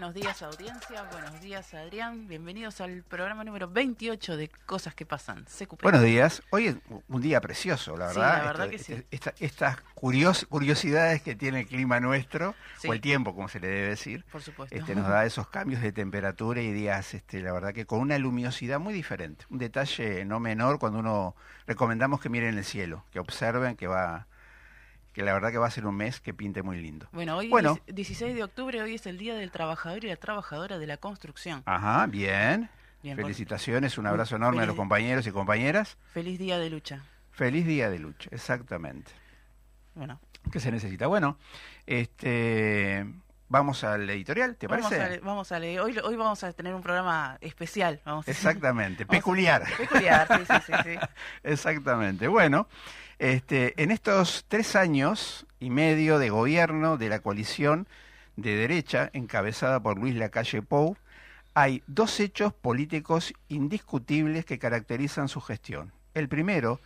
Buenos días audiencia, buenos días Adrián, bienvenidos al programa número 28 de Cosas que Pasan. CQP. Buenos días, hoy es un día precioso, la Sí, verdad. la verdad Esto- que sí. esta- estas curios- curiosidades que tiene el clima nuestro, Sí. o el tiempo, como se le debe decir, Por supuesto. este, nos da esos cambios de temperatura y días, este, la verdad que con una luminosidad muy diferente. Un detalle no menor cuando uno recomendamos que miren el cielo, que observen que va, que la verdad que va a ser un mes que pinte muy lindo. Bueno, hoy Bueno. es 16 de octubre, hoy es el Día del Trabajador y la Trabajadora de la Construcción. Ajá, bien. Felicitaciones, un abrazo enorme a los compañeros y compañeras. Feliz Día de Lucha. Feliz día de lucha, exactamente. Bueno, ¿Qué se necesita? Bueno, este, vamos al editorial, ¿te vamos parece? a, vamos a leer. Hoy, hoy vamos a tener un programa especial. Vamos a- Exactamente, Vamos a- peculiar. Peculiar, sí, sí, sí, sí. Exactamente. Bueno, este, en estos tres años y medio de gobierno de la coalición de derecha, encabezada por Luis Lacalle Pou, hay dos hechos políticos indiscutibles que caracterizan su gestión. El primero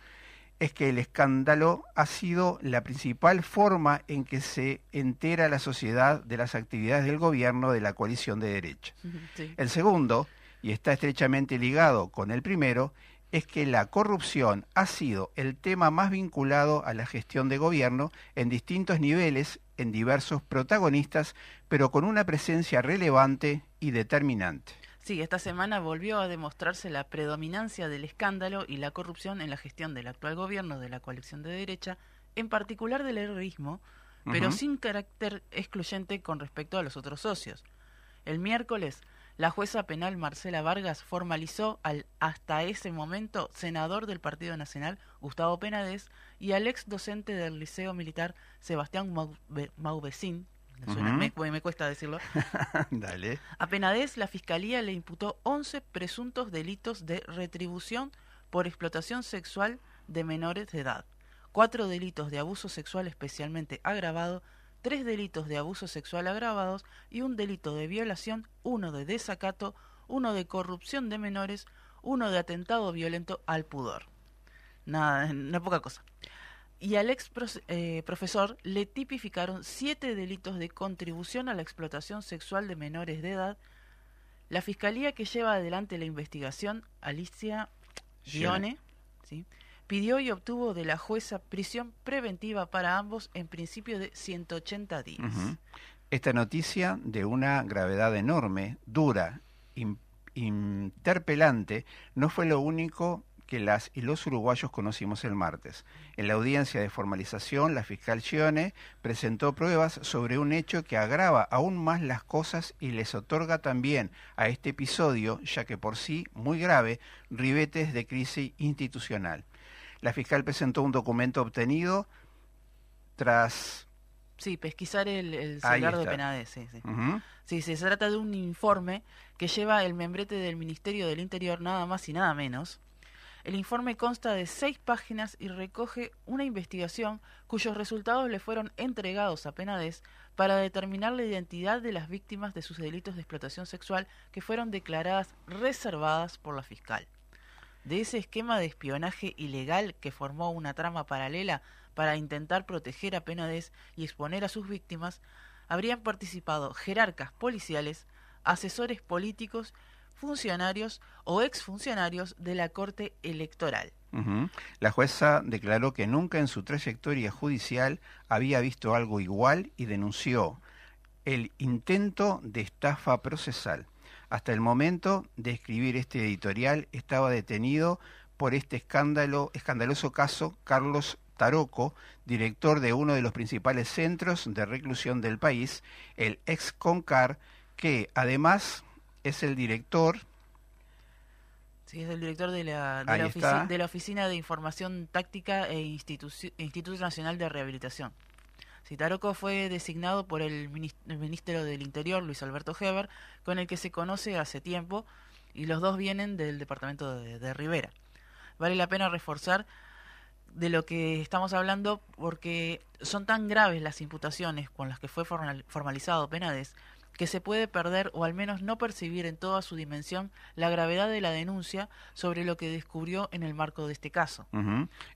es que el escándalo ha sido la principal forma en que se entera la sociedad de las actividades del gobierno de la coalición de derecha. Sí. El segundo, y está estrechamente ligado con el primero, es que la corrupción ha sido el tema más vinculado a la gestión de gobierno en distintos niveles, en diversos protagonistas, pero con una presencia relevante y determinante. Sí, esta semana volvió a demostrarse la predominancia del escándalo y la corrupción en la gestión del actual gobierno de la coalición de derecha, en particular del heroísmo, pero Ujú. sin carácter excluyente con respecto a los otros socios. El miércoles, la jueza penal Marcela Vargas formalizó al hasta ese momento senador del Partido Nacional, Gustavo Penades, y al ex docente del Liceo Militar, Sebastián Mauve- Suena- me- me cuesta decirlo, Dale. a Penades, la Fiscalía le imputó 11 presuntos delitos de retribución por explotación sexual de menores de edad, cuatro delitos de abuso sexual especialmente agravado, tres delitos de abuso sexual agravados y un delito de violación, uno de desacato, uno de corrupción de menores, uno de atentado violento al pudor. Nada, no es poca cosa. Y al ex eh, profesor le tipificaron siete delitos de contribución a la explotación sexual de menores de edad. La fiscalía que lleva adelante la investigación, Alicia Gione, ¿sí? pidió y obtuvo de la jueza prisión preventiva para ambos en principio de 180 días. Esta noticia de una gravedad enorme, dura, interpelante, no fue lo único que las y los uruguayos conocimos el martes. En la audiencia de formalización, la fiscal Gione presentó pruebas sobre un hecho que agrava aún más las cosas y les otorga también a este episodio, ya que por sí muy grave, ribetes de crisis institucional. La fiscal presentó un documento obtenido tras Sí, pesquisar el, el celular de. Penades, sí, sí. Sí, se trata de un informe que lleva el membrete del Ministerio del Interior, nada más y nada menos. El informe consta de seis páginas y recoge una investigación cuyos resultados le fueron entregados a Penades para determinar la identidad de las víctimas de sus delitos de explotación sexual que fueron declaradas reservadas por la fiscal. De ese esquema de espionaje ilegal que formó una trama paralela para intentar proteger a Penades y exponer a sus víctimas, habrían participado jerarcas policiales, asesores políticos, funcionarios o exfuncionarios de la Corte Electoral. La jueza declaró que nunca en su trayectoria judicial había visto algo igual y denunció el intento de estafa procesal. Hasta el momento de escribir este editorial estaba detenido por este escándalo, escandaloso caso Carlos Taroco, director de uno de los principales centros de reclusión del país, el ex Concar, que además es el director Sí, es el director de la, de la, ofici de la Oficina de Información Táctica e Instituto Nacional de Rehabilitación. Taroco fue designado por el, ministro del Interior, Luis Alberto Heber, con el que se conoce hace tiempo, y los dos vienen del departamento de, de Rivera. Vale la pena reforzar de lo que estamos hablando porque son tan graves las imputaciones con las que fue formalizado Penades que se puede perder o al menos no percibir en toda su dimensión la gravedad de la denuncia sobre lo que descubrió en el marco de este caso.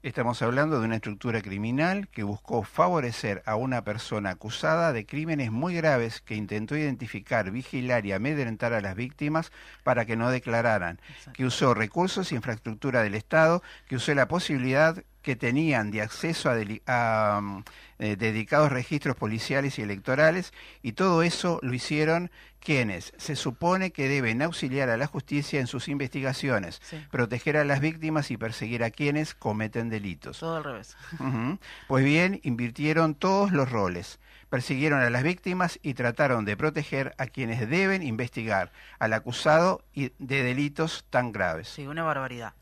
Estamos hablando de una estructura criminal que buscó favorecer a una persona acusada de crímenes muy graves que intentó identificar, vigilar y amedrentar a las víctimas para que no declararan, que usó recursos y infraestructura del Estado, que usó la posibilidad que tenían de acceso a, mm, eh, dedicados registros policiales y electorales y todo eso lo hicieron quienes se supone que deben auxiliar a la justicia en sus investigaciones, proteger a las víctimas y perseguir a quienes cometen delitos. Todo al revés. Pues bien, invirtieron todos los roles persiguieron a las víctimas y trataron de proteger a quienes deben investigar al acusado de delitos tan graves. Sí, una barbaridad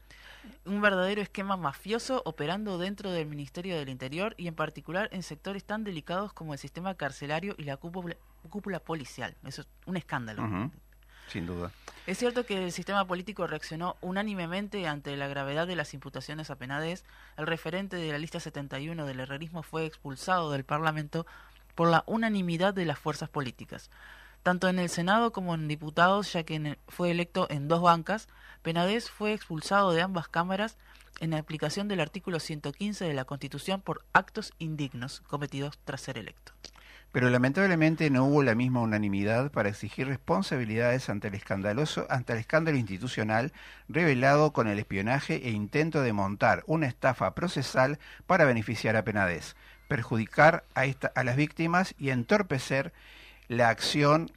un verdadero esquema mafioso operando dentro del Ministerio del Interior y en particular en sectores tan delicados como el sistema carcelario y la cúpula, policial. Eso es un escándalo. Sin duda. Es cierto que el sistema político reaccionó unánimemente ante la gravedad de las imputaciones a Penades. El referente de la lista 71 del herrerismo fue expulsado del Parlamento por la unanimidad de las fuerzas políticas tanto en el Senado como en diputados, ya que fue electo en dos bancas, Penades fue expulsado de ambas cámaras en aplicación del artículo 115 de la Constitución por actos indignos cometidos tras ser electo. Pero lamentablemente no hubo la misma unanimidad para exigir responsabilidades ante el escandaloso, ante el escándalo institucional revelado con el espionaje e intento de montar una estafa procesal para beneficiar a Penades, perjudicar a, esta, a las víctimas y entorpecer la acción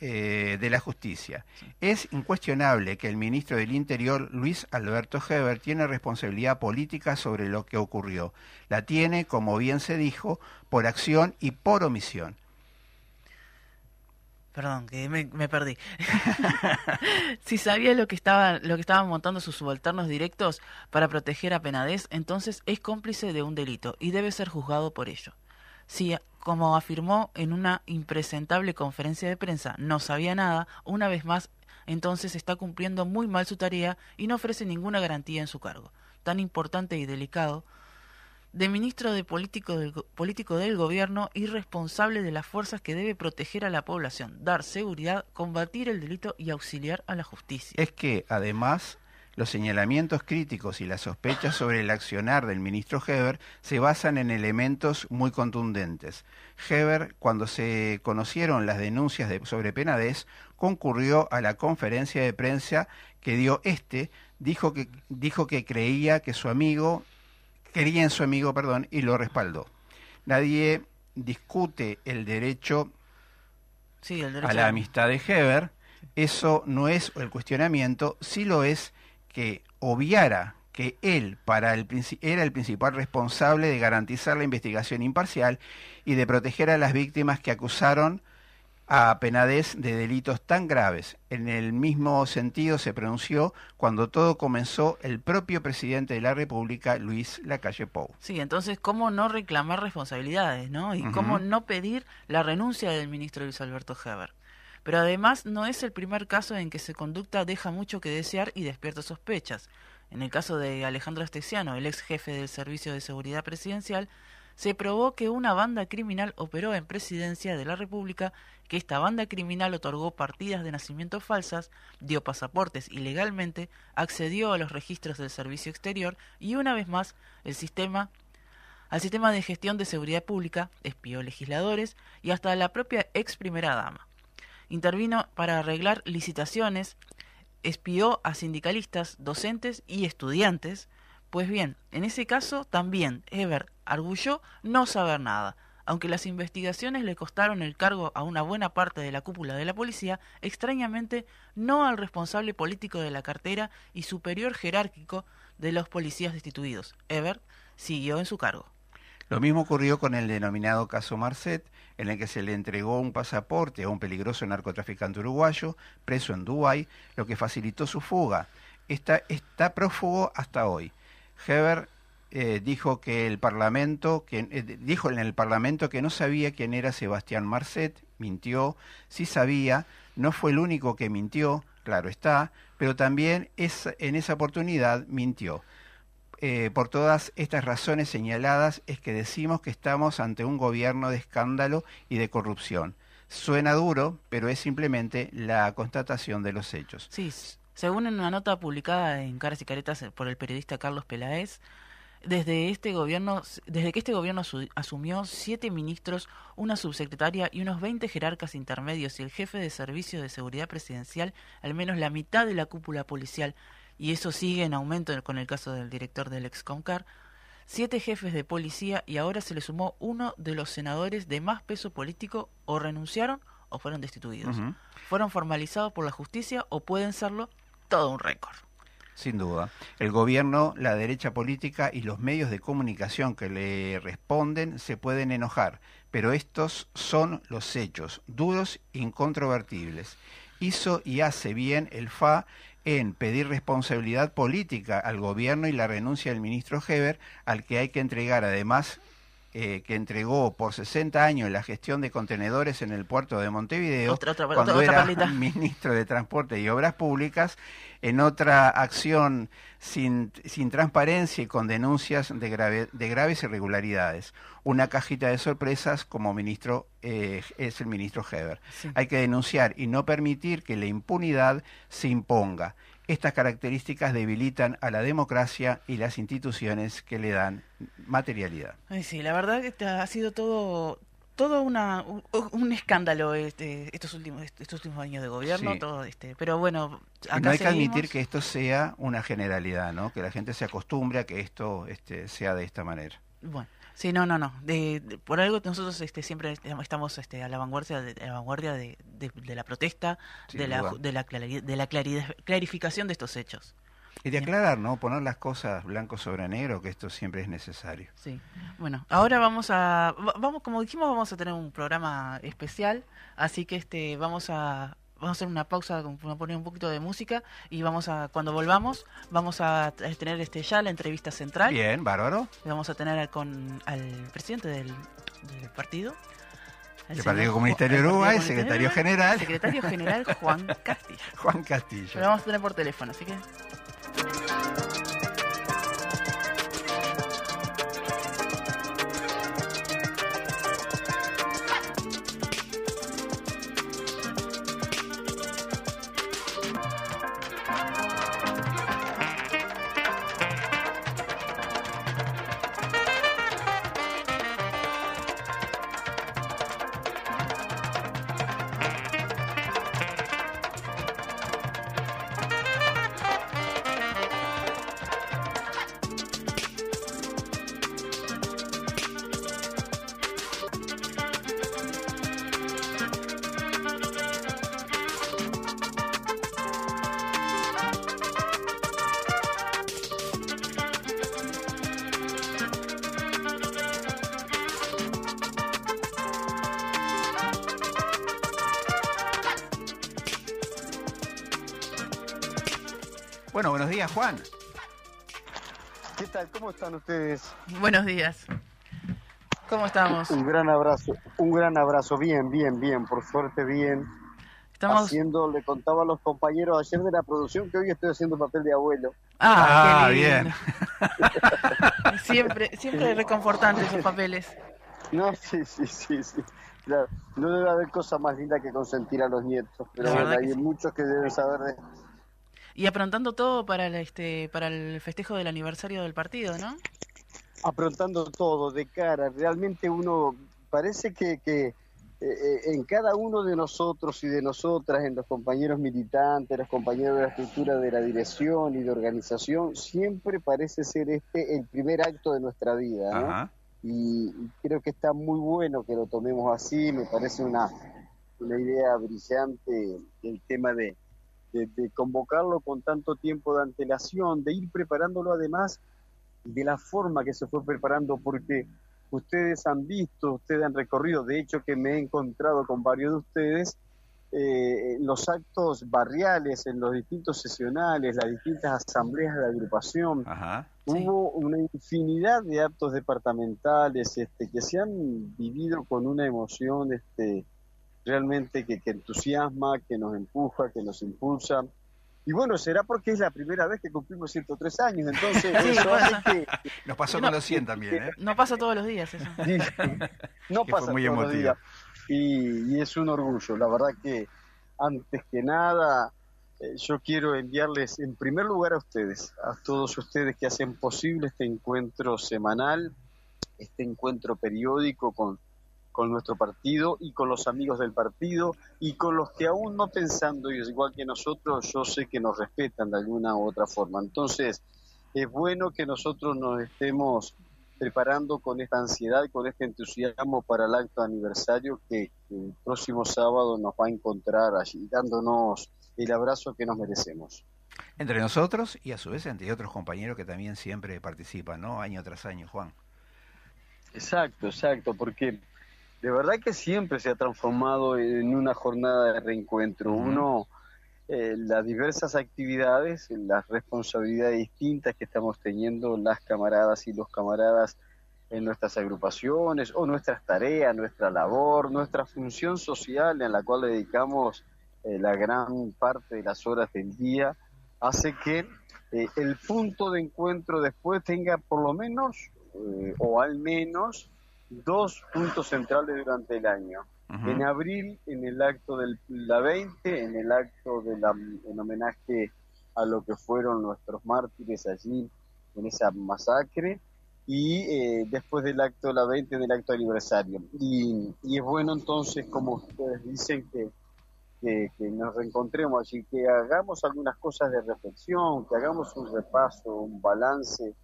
eh, de la justicia. Es incuestionable que el ministro del Interior, Luis Alberto Heber, tiene responsabilidad política sobre lo que ocurrió. La tiene, como bien se dijo, por acción y por omisión. Perdón, que me, perdí. si sabía lo que, estaba, lo que estaban montando sus subalternos directos para proteger a Penades, entonces es cómplice de un delito y debe ser juzgado por ello. Si como afirmó en una impresentable conferencia de prensa, no sabía nada, una vez más, entonces está cumpliendo muy mal su tarea y no ofrece ninguna garantía en su cargo, tan importante y delicado, de ministro de político del, político del gobierno y responsable de las fuerzas que debe proteger a la población, dar seguridad, combatir el delito y auxiliar a la justicia. Es que, además, los señalamientos críticos y las sospechas sobre el accionar del ministro Heber se basan en elementos muy contundentes. Heber, cuando se conocieron las denuncias de, sobre Penades, concurrió a la conferencia de prensa que dio este, dijo que, dijo que creía que su amigo, quería en su amigo, perdón, y lo respaldó. Nadie discute el derecho, a la amistad de Heber, eso no es el cuestionamiento, sí lo es que obviara que él para el, era el principal responsable de garantizar la investigación imparcial y de proteger a las víctimas que acusaron a Penades de delitos tan graves. En el mismo sentido se pronunció cuando todo comenzó el propio presidente de la República, Luis Lacalle Pou. Sí, entonces, ¿cómo no reclamar responsabilidades, no? Y cómo no pedir la renuncia del ministro Luis Alberto Heber. Pero además no es el primer caso en que su conducta deja mucho que desear y despierta sospechas. En el caso de Alejandro Astesiano, el ex jefe del Servicio de Seguridad Presidencial, se probó que una banda criminal operó en presidencia de la República, que esta banda criminal otorgó partidas de nacimiento falsas, dio pasaportes ilegalmente, accedió a los registros del servicio exterior y una vez más el sistema al sistema de gestión de seguridad pública, espió legisladores y hasta la propia ex primera dama intervino para arreglar licitaciones, espió a sindicalistas, docentes y estudiantes. Pues bien, en ese caso también Eber arguyó no saber nada, Aunque las investigaciones le costaron el cargo a una buena parte de la cúpula de la policía, extrañamente no al responsable político de la cartera y superior jerárquico de los policías destituidos. Ebert siguió en su cargo. Lo mismo ocurrió con el denominado caso Marcet, en el que se le entregó un pasaporte a un peligroso narcotraficante uruguayo preso en Dubái, lo que facilitó su fuga. Está, está prófugo hasta hoy. Heber eh, dijo que el Parlamento, que, eh, dijo en el Parlamento que no sabía quién era Sebastián Marcet, mintió, sí sabía, no fue el único que mintió, claro está, pero también es, en esa oportunidad mintió. Eh, por todas estas razones señaladas es que decimos que estamos ante un gobierno de escándalo y de corrupción. Suena duro, pero es simplemente la constatación de los hechos. Sí, según una nota publicada en Caras y Caretas por el periodista Carlos Peláez, desde este gobierno, desde que este gobierno asumió siete ministros, una subsecretaria y unos 20 jerarcas intermedios y el jefe de servicio de seguridad presidencial, al menos la mitad de la cúpula policial y eso sigue en aumento con el caso del director del Excomcar, siete jefes de policía y ahora se le sumó uno de los senadores de más peso político o renunciaron o fueron destituidos. Fueron formalizados por la justicia o pueden serlo todo un récord. Sin duda. El gobierno, la derecha política y los medios de comunicación que le responden se pueden enojar, pero estos son los hechos, duros, incontrovertibles. Hizo y hace bien el FA en pedir responsabilidad política al gobierno y la renuncia del ministro Heber, al que hay que entregar además eh, que entregó por 60 años la gestión de contenedores en el puerto de Montevideo, cuando era ministro de Transporte y Obras Públicas, en otra acción sin, sin transparencia y con denuncias de, de graves irregularidades. Una cajita de sorpresas como ministro eh, es el ministro Heber. Hay que denunciar y no permitir que la impunidad se imponga. Estas características debilitan a la democracia y las instituciones que le dan materialidad. Sí, la verdad que ha sido todo todo una, un, escándalo este, estos últimos estos últimos años de gobierno todo este pero bueno no hay que admitir que esto sea una generalidad no que la gente se acostumbre a que esto este, sea de esta manera. Bueno Sí, no, no, no. De, por algo nosotros este, siempre estamos este, a la vanguardia de, la vanguardia de, de la protesta, de, la, de, la, de la clarificación de estos hechos. Y de aclarar, ¿no? Poner las cosas blanco sobre negro, que esto siempre es necesario. Sí. Bueno, ahora vamos a, vamos, como dijimos, vamos a tener un programa especial, así que este, vamos a, vamos a hacer una pausa, vamos a poner un poquito de música y vamos a, cuando volvamos, vamos a tener este ya la entrevista central. Bien, bárbaro. Vamos a tener con al presidente del, partido. El, Partido Comunista de Uruguay, secretario general. Secretario general Juan Castillo. Juan Castillo. Lo vamos a tener por teléfono, así que. Bueno, buenos días, Juan. ¿Qué tal? ¿Cómo están ustedes? Buenos días. ¿Cómo estamos? Un gran abrazo, un gran abrazo. Bien, bien, bien, por suerte bien. Estamos haciendo, le contaba a los compañeros ayer de la producción que hoy estoy haciendo papel de abuelo. Ah, ah bien. siempre, siempre reconfortante esos papeles. No, sí, sí, sí, sí. Claro, no debe haber cosa más linda que consentir a los nietos, pero hay muchos que deben saber de y aprontando todo para el, este, para el festejo del aniversario del partido, ¿no? Aprontando todo de cara. Realmente uno parece que, que eh, eh, en cada uno de nosotros y de nosotras, en los compañeros militantes, los compañeros de la estructura de la dirección y de organización, siempre parece ser este el primer acto de nuestra vida, ¿no? y creo que está muy bueno que lo tomemos así, me parece una, una idea brillante el tema de, de, convocarlo con tanto tiempo de antelación, de ir preparándolo además de la forma que se fue preparando, porque ustedes han visto, ustedes han recorrido, de hecho que me he encontrado con varios de ustedes, eh, los actos barriales, en los distintos sesionales, las distintas asambleas de agrupación. Hubo una infinidad de actos departamentales este, que se han vivido con una emoción este, realmente que, entusiasma, que nos empuja, que nos impulsa. Y bueno, será porque es la primera vez que cumplimos 103 años, entonces eso hace que... Nos pasó con los 100 también, ¿eh? No pasa todos los días eso. no pasa todos los días y, es un orgullo. La verdad que antes que nada eh, yo quiero enviarles en primer lugar a ustedes, a todos ustedes que hacen posible este encuentro semanal, este encuentro periódico con, con nuestro partido y con los amigos del partido y con los que aún no pensando y igual que nosotros, yo sé que nos respetan de alguna u otra forma. Entonces, es bueno que nosotros nos estemos preparando con esta ansiedad, y con este entusiasmo para el acto aniversario que, el próximo sábado nos va a encontrar allí, dándonos el abrazo que nos merecemos. Entre nosotros y a su vez entre otros compañeros que también siempre participan, ¿no? Año tras año, Juan. Exacto, exacto, porque de verdad que siempre se ha transformado en una jornada de reencuentro. Uno eh, las diversas actividades, las responsabilidades distintas que estamos teniendo las camaradas y los camaradas en nuestras agrupaciones o nuestras tareas, nuestra labor, nuestra función social en la cual dedicamos eh, la gran parte de las horas del día, hace que eh, el punto de encuentro después tenga por lo menos o al menos dos puntos centrales durante el año. En abril, en el acto de la 20, en el acto de la, en homenaje a lo que fueron nuestros mártires allí en esa masacre, y eh, después del acto de la 20, en el acto aniversario. Y, y es bueno entonces, como ustedes dicen, que, que, que, nos reencontremos allí, que hagamos algunas cosas de reflexión, que hagamos un repaso, un balance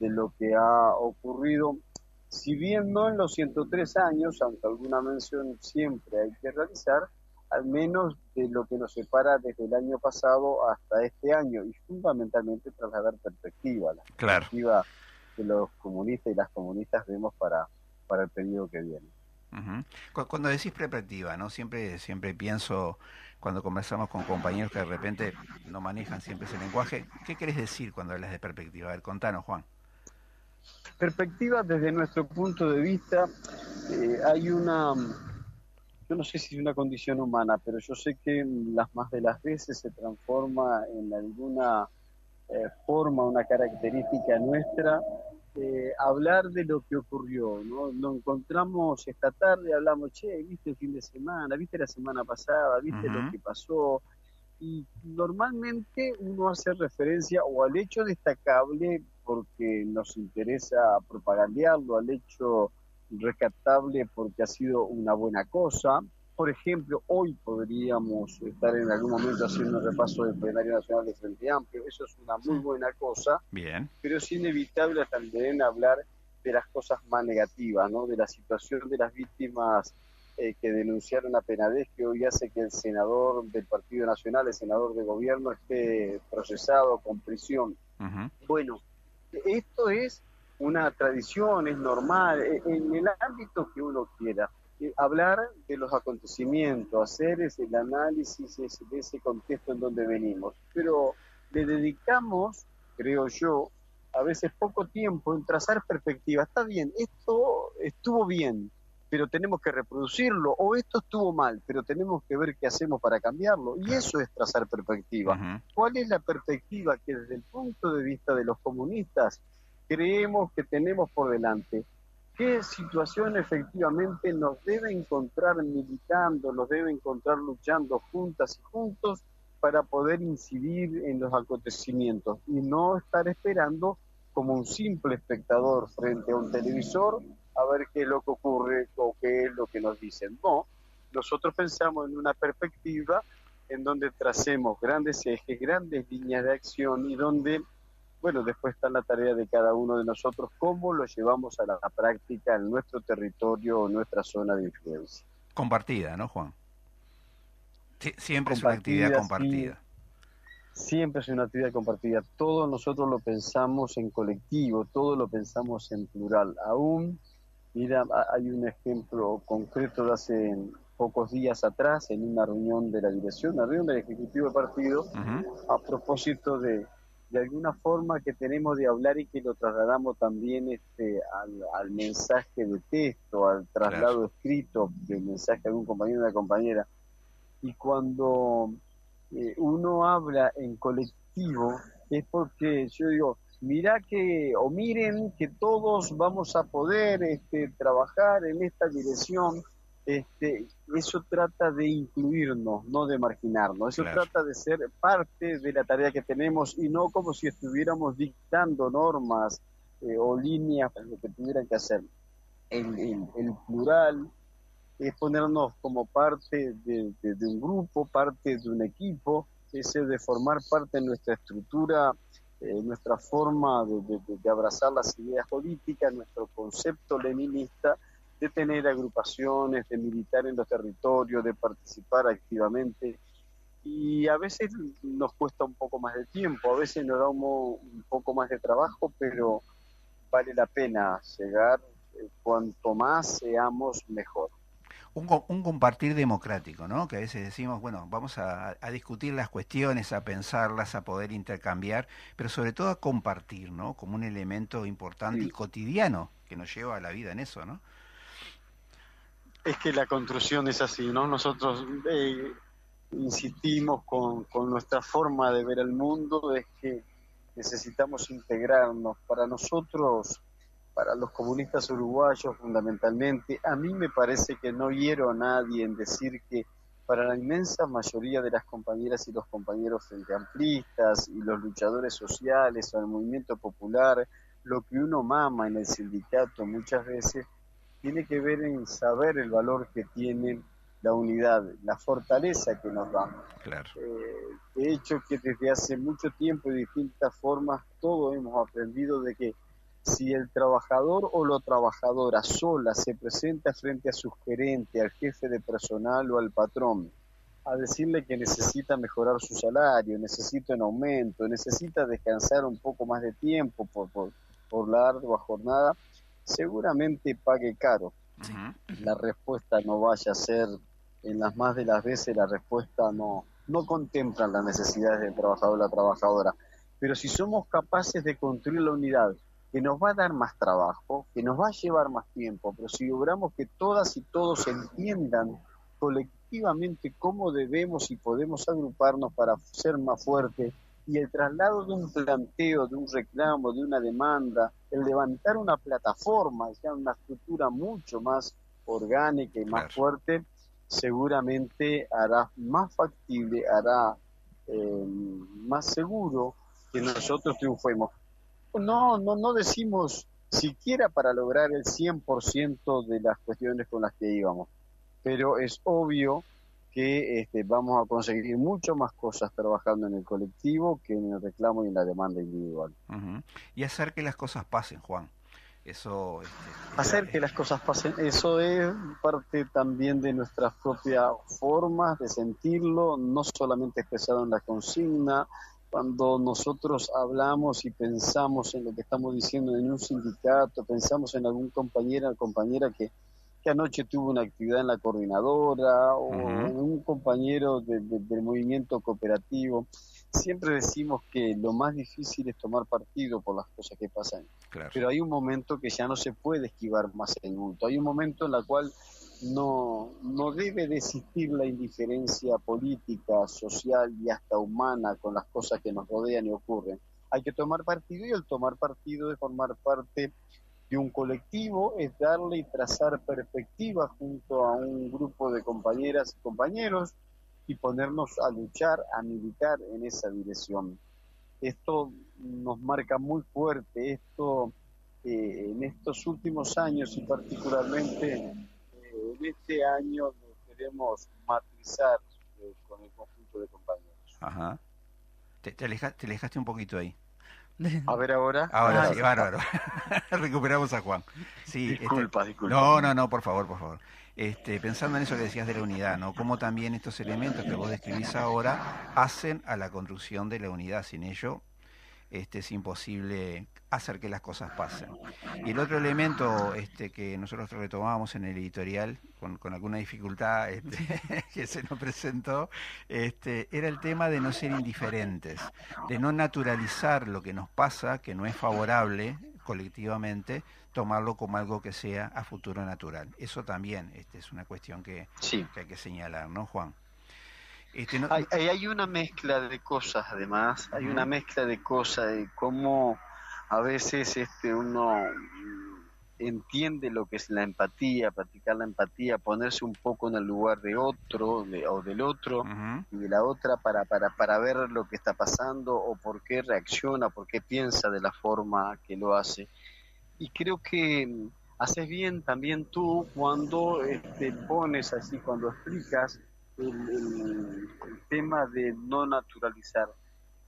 de lo que ha ocurrido si bien no en los 103 años, aunque alguna mención siempre hay que realizar, al menos de lo que nos separa desde el año pasado hasta este año y fundamentalmente trasladar perspectiva, la perspectiva que los comunistas y las comunistas vemos para, para el periodo que viene. Cuando decís perspectiva, ¿no? Siempre, siempre pienso, cuando conversamos con compañeros que de repente no manejan siempre ese lenguaje, ¿qué querés decir cuando hablas de perspectiva? A ver, contanos, Juan. Perspectiva desde nuestro punto de vista, eh, hay una, yo no sé si es una condición humana, pero yo sé que las más de las veces se transforma en alguna eh, forma, una característica nuestra, eh, hablar de lo que ocurrió, ¿no? Nos encontramos esta tarde, hablamos, che, viste el fin de semana, viste la semana pasada, viste lo que pasó, y normalmente uno hace referencia o al hecho destacable porque nos interesa propagandearlo, al hecho rescatable porque ha sido una buena cosa. Por ejemplo, hoy podríamos estar en algún momento haciendo un repaso del plenario nacional de Frente Amplio, eso es una muy buena cosa, Bien. pero es inevitable también hablar de las cosas más negativas, ¿no? de la situación de las víctimas eh, que denunciaron a Penadez, que hoy hace que el senador del Partido Nacional, el senador de gobierno, esté procesado con prisión. Bueno, esto es una tradición, es normal, e, en el ámbito que uno quiera. Eh, hablar de los acontecimientos, hacer ese, el análisis de ese contexto en donde venimos. Pero le dedicamos, creo yo, a veces poco tiempo en trazar perspectiva. Está bien, esto estuvo bien, pero tenemos que reproducirlo, o esto estuvo mal, pero tenemos que ver qué hacemos para cambiarlo. Y eso es trazar perspectiva. ¿Cuál es la perspectiva que desde el punto de vista de los comunistas creemos que tenemos por delante? ¿Qué situación efectivamente nos debe encontrar militando, nos debe encontrar luchando juntas y juntos para poder incidir en los acontecimientos y no estar esperando como un simple espectador frente a un televisor a ver qué es lo que ocurre o qué es lo que nos dicen. No, nosotros pensamos en una perspectiva en donde tracemos grandes ejes, grandes líneas de acción y donde, bueno, después está la tarea de cada uno de nosotros, cómo lo llevamos a la, práctica en nuestro territorio o nuestra zona de influencia. Compartida, ¿no, Juan? siempre es una actividad compartida. siempre es una actividad compartida. Todos nosotros lo pensamos en colectivo, todo lo pensamos en plural. Aún, mira, hay un ejemplo concreto de hace pocos días atrás en una reunión de la dirección, una reunión del Ejecutivo del Partido, a propósito de, de alguna forma que tenemos de hablar y que lo trasladamos también este, al, mensaje de texto, al traslado escrito del mensaje de algún compañero o una compañera. Y cuando eh, uno habla en colectivo, es porque yo digo, mira que, o miren que todos vamos a poder este, trabajar en esta dirección este, eso trata de incluirnos, no de marginarnos. Eso trata de ser parte de la tarea que tenemos y no como si estuviéramos dictando normas eh, o líneas para lo que tuvieran que hacer. El, plural es ponernos como parte de, un grupo, parte de un equipo, ese de formar parte de nuestra estructura, eh, nuestra forma de, abrazar las ideas políticas, nuestro concepto leninista de tener agrupaciones, de militar en los territorios, de participar activamente. Y a veces nos cuesta un poco más de tiempo, a veces nos da un, poco más de trabajo, pero vale la pena llegar, eh, cuanto más seamos, mejor. Un, un, compartir democrático, ¿no? Que a veces decimos, bueno, vamos a, discutir las cuestiones, a pensarlas, a poder intercambiar, pero sobre todo a compartir, ¿no? Como un elemento importante y cotidiano que nos lleva a la vida en eso, ¿no? es que la construcción es así, ¿no? Nosotros eh, insistimos con, con, nuestra forma de ver el mundo, es que necesitamos integrarnos. Para nosotros, para los comunistas uruguayos fundamentalmente, a mí me parece que no hiero a nadie en decir que para la inmensa mayoría de las compañeras y los compañeros frente y los luchadores sociales o el movimiento popular, lo que uno mama en el sindicato muchas veces tiene que ver en saber el valor que tiene la unidad, la fortaleza que nos da. Claro. Eh, de hecho, que desde hace mucho tiempo y de distintas formas, todos hemos aprendido de que si el trabajador o la trabajadora sola se presenta frente a su gerente, al jefe de personal o al patrón, a decirle que necesita mejorar su salario, necesita un aumento, necesita descansar un poco más de tiempo por, por, por la ardua jornada, seguramente pague caro. La respuesta no vaya a ser, en las más de las veces la respuesta no, no contempla las necesidades del trabajador o la trabajadora. Pero si somos capaces de construir la unidad, que nos va a dar más trabajo, que nos va a llevar más tiempo, pero si logramos que todas y todos entiendan colectivamente cómo debemos y podemos agruparnos para ser más fuertes, y el traslado de un planteo, de un reclamo, de una demanda, el levantar una plataforma, ya una estructura mucho más orgánica y más fuerte, seguramente hará más factible, hará eh, más seguro que nosotros triunfemos. No, no, no decimos siquiera para lograr el 100% de las cuestiones con las que íbamos, pero es obvio que este, vamos a conseguir mucho más cosas trabajando en el colectivo que en el reclamo y en la demanda individual. Y hacer que las cosas pasen, Juan. Eso, este, hacer que las cosas pasen, eso es parte también de nuestras propias formas de sentirlo, no solamente expresado en la consigna, cuando nosotros hablamos y pensamos en lo que estamos diciendo en un sindicato, pensamos en algún compañero o compañera que anoche tuvo una actividad en la coordinadora o un compañero del movimiento cooperativo. Siempre decimos que lo más difícil es tomar partido por las cosas que pasan. Pero hay un momento que ya no se puede esquivar más el bulto. Hay un momento en el cual no, no debe de existir la indiferencia política, social y hasta humana con las cosas que nos rodean y ocurren. Hay que tomar partido y el tomar partido de formar parte de un colectivo es darle y trazar perspectivas junto a un grupo de compañeras y compañeros y ponernos a luchar, a militar en esa dirección. Esto nos marca muy fuerte, esto eh, en estos últimos años y particularmente en este año lo queremos matizar eh, con el conjunto de compañeros. Ajá. Te, te alejaste un poquito ahí. A ver ahora. Ahora sí, bárbaro. Recuperamos a Juan. Sí, este, disculpa, disculpa. No, no, no, por favor, por favor. Este, pensando en eso que decías de la unidad, ¿no? Cómo también estos elementos que vos describís ahora hacen a la construcción de la unidad. Sin ello, este, es imposible hacer que las cosas pasen. Y el otro elemento este, que nosotros retomamos en el editorial, con, alguna dificultad este, que se nos presentó, este, era el tema de no ser indiferentes, de no naturalizar lo que nos pasa, que no es favorable colectivamente, tomarlo como algo que sea a futuro natural. Eso también este, es una cuestión que, que hay que señalar, ¿no, Juan? Este, hay, una mezcla de cosas, además, hay una mezcla de cosas, de cómo a veces este uno entiende lo que es la empatía, practicar la empatía, ponerse un poco en el lugar de otro o del otro y de la otra para, para, para ver lo que está pasando o por qué reacciona, por qué piensa de la forma que lo hace. Y creo que mm, haces bien también tú cuando este, pones así, cuando explicas el, tema de no naturalizar.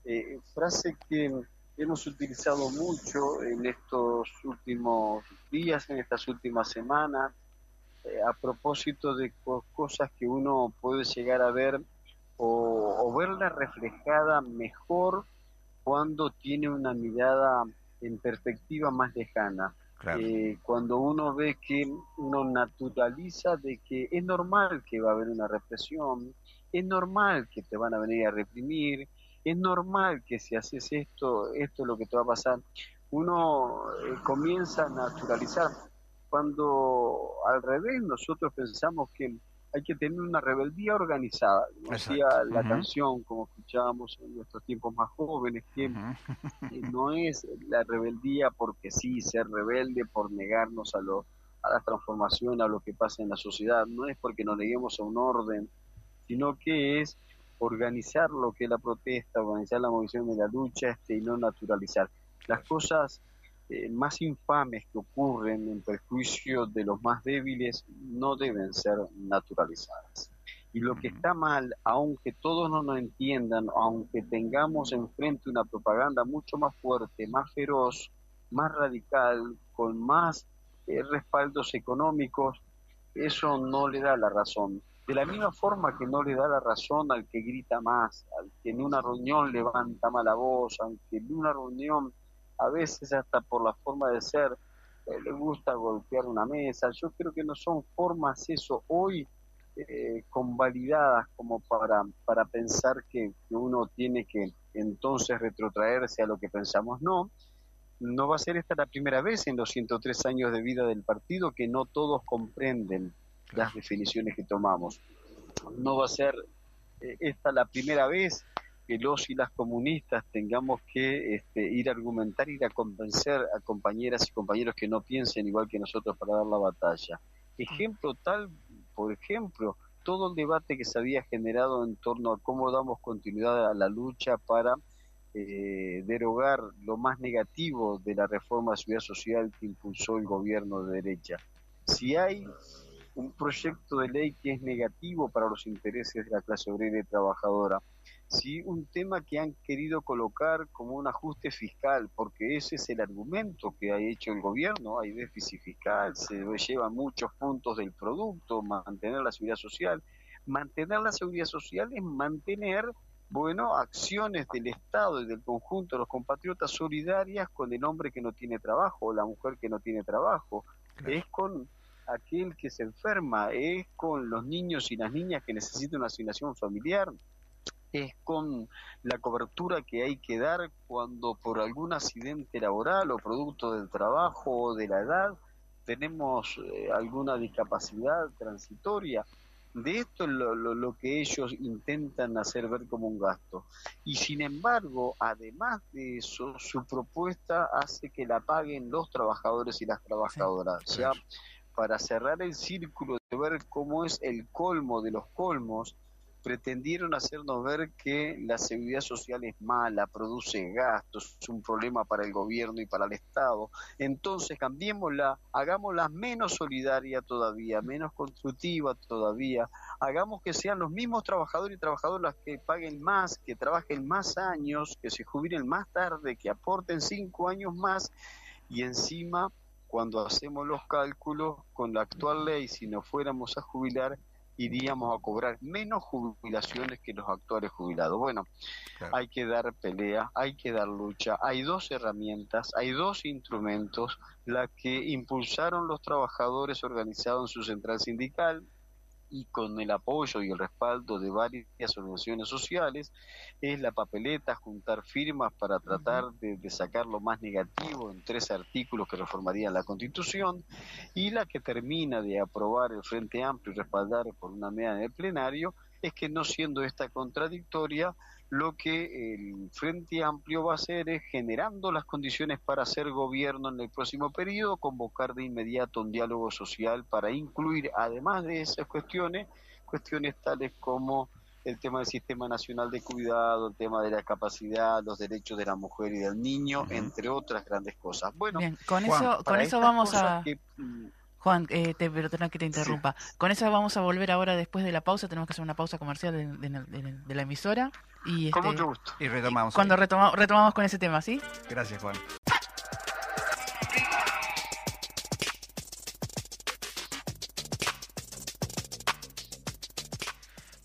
Eh, frase que hemos utilizado mucho en estos últimos días, en estas últimas semanas, eh, a propósito de cosas que uno puede llegar a ver o, o verla reflejada mejor cuando tiene una mirada en perspectiva más lejana. Eh, cuando uno ve que uno naturaliza de que es normal que va a haber una represión, es normal que te van a venir a reprimir, es normal que si haces esto, esto es lo que te va a pasar. Uno eh, comienza a naturalizar. Cuando al revés nosotros pensamos que hay que tener una rebeldía organizada. decía la canción, como escuchábamos en nuestros tiempos más jóvenes, que no es la rebeldía porque sí, ser rebelde por negarnos a, lo, a la transformación, a lo que pasa en la sociedad, no es porque nos neguemos a un orden, sino que es organizar lo que es la protesta, organizar la movilización de la lucha este, y no naturalizar. Las cosas eh, más infames que ocurren en perjuicio de los más débiles no deben ser naturalizadas. Y lo que está mal, aunque todos no nos entiendan, aunque tengamos enfrente una propaganda mucho más fuerte, más feroz, más radical, con más eh, respaldos económicos, eso no le da la razón. De la misma forma que no le da la razón al que grita más, al que en una reunión levanta mala voz, al que en una reunión a veces hasta por la forma de ser, eh, le gusta golpear una mesa. Yo creo que no son formas eso hoy eh, convalidadas como para, para pensar que, uno tiene que entonces retrotraerse a lo que pensamos. No, no va a ser esta la primera vez en los 103 años de vida del partido que no todos comprenden las definiciones que tomamos. No va a ser eh, esta la primera vez que los y las comunistas tengamos que este, ir a argumentar, ir a convencer a compañeras y compañeros que no piensen igual que nosotros para dar la batalla. Ejemplo tal, por ejemplo, todo el debate que se había generado en torno a cómo damos continuidad a la lucha para eh, derogar lo más negativo de la reforma de seguridad social que impulsó el gobierno de derecha. Si hay un proyecto de ley que es negativo para los intereses de la clase obrera y trabajadora, ¿sí? un tema que han querido colocar como un ajuste fiscal, porque ese es el argumento que ha hecho el gobierno, hay déficit fiscal, se lleva muchos puntos del producto, mantener la seguridad social. Mantener la seguridad social es mantener, bueno, acciones del Estado y del conjunto de los compatriotas solidarias con el hombre que no tiene trabajo o la mujer que no tiene trabajo. Es con aquel que se enferma, es con los niños y las niñas que necesitan una asignación familiar, es con la cobertura que hay que dar cuando por algún accidente laboral o producto del trabajo o de la edad tenemos eh, alguna discapacidad transitoria. De esto es lo, lo, que ellos intentan hacer ver como un gasto. Y sin embargo, además de eso, su propuesta hace que la paguen los trabajadores y las trabajadoras. Para cerrar el círculo de ver cómo es el colmo de los colmos, pretendieron hacernos ver que la seguridad social es mala, produce gastos, es un problema para el gobierno y para el Estado. Entonces cambiémosla, hagámosla menos solidaria todavía, menos constructiva todavía, hagamos que sean los mismos trabajadores y trabajadoras que paguen más, que trabajen más años, que se jubilen más tarde, que aporten cinco años más y encima cuando hacemos los cálculos con la actual ley, si nos fuéramos a jubilar, iríamos a cobrar menos jubilaciones que los actuales jubilados. Bueno, hay que dar pelea, hay que dar lucha. Hay dos herramientas, hay dos instrumentos, la que impulsaron los trabajadores organizados en su central sindical, y con el apoyo y el respaldo de varias organizaciones sociales, es la papeleta, juntar firmas para tratar de, sacar lo más negativo en tres artículos que reformarían la Constitución, y la que termina de aprobar el Frente Amplio y respaldar por una medida en el plenario, es que no siendo esta contradictoria, lo que el Frente Amplio va a hacer es, generando las condiciones para hacer gobierno en el próximo periodo, convocar de inmediato un diálogo social para incluir, además de esas cuestiones, cuestiones tales como el tema del Sistema Nacional de Cuidado, el tema de la capacidad, los derechos de la mujer y del niño, entre otras grandes cosas. Bueno, con eso, con eso vamos a... Mm, Juan, eh, te, pero tengo que te interrumpa. Con eso vamos a volver ahora después de la pausa. Tenemos que hacer una pausa comercial de, la emisora. Y, con este, mucho gusto. Y retomamos. Cuando retomamos con ese tema, ¿sí? Gracias, Juan.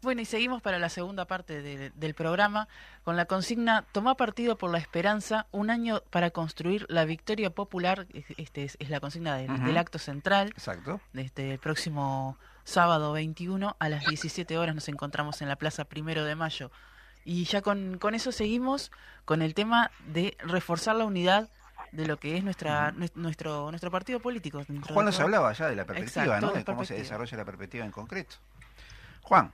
Bueno, y seguimos para la segunda parte del programa con la consigna Toma partido por la esperanza, un año para construir la victoria popular. Este es, la consigna del, acto central. Exacto. De este próximo sábado 21 a las 17 horas nos encontramos en la Plaza Primero de Mayo. Y ya con, con eso seguimos con el tema de reforzar la unidad de lo que es nuestra nuestro nuestro partido político. Juan nos hablaba ya de la perspectiva, ¿no? De cómo se desarrolla la perspectiva en concreto. Juan.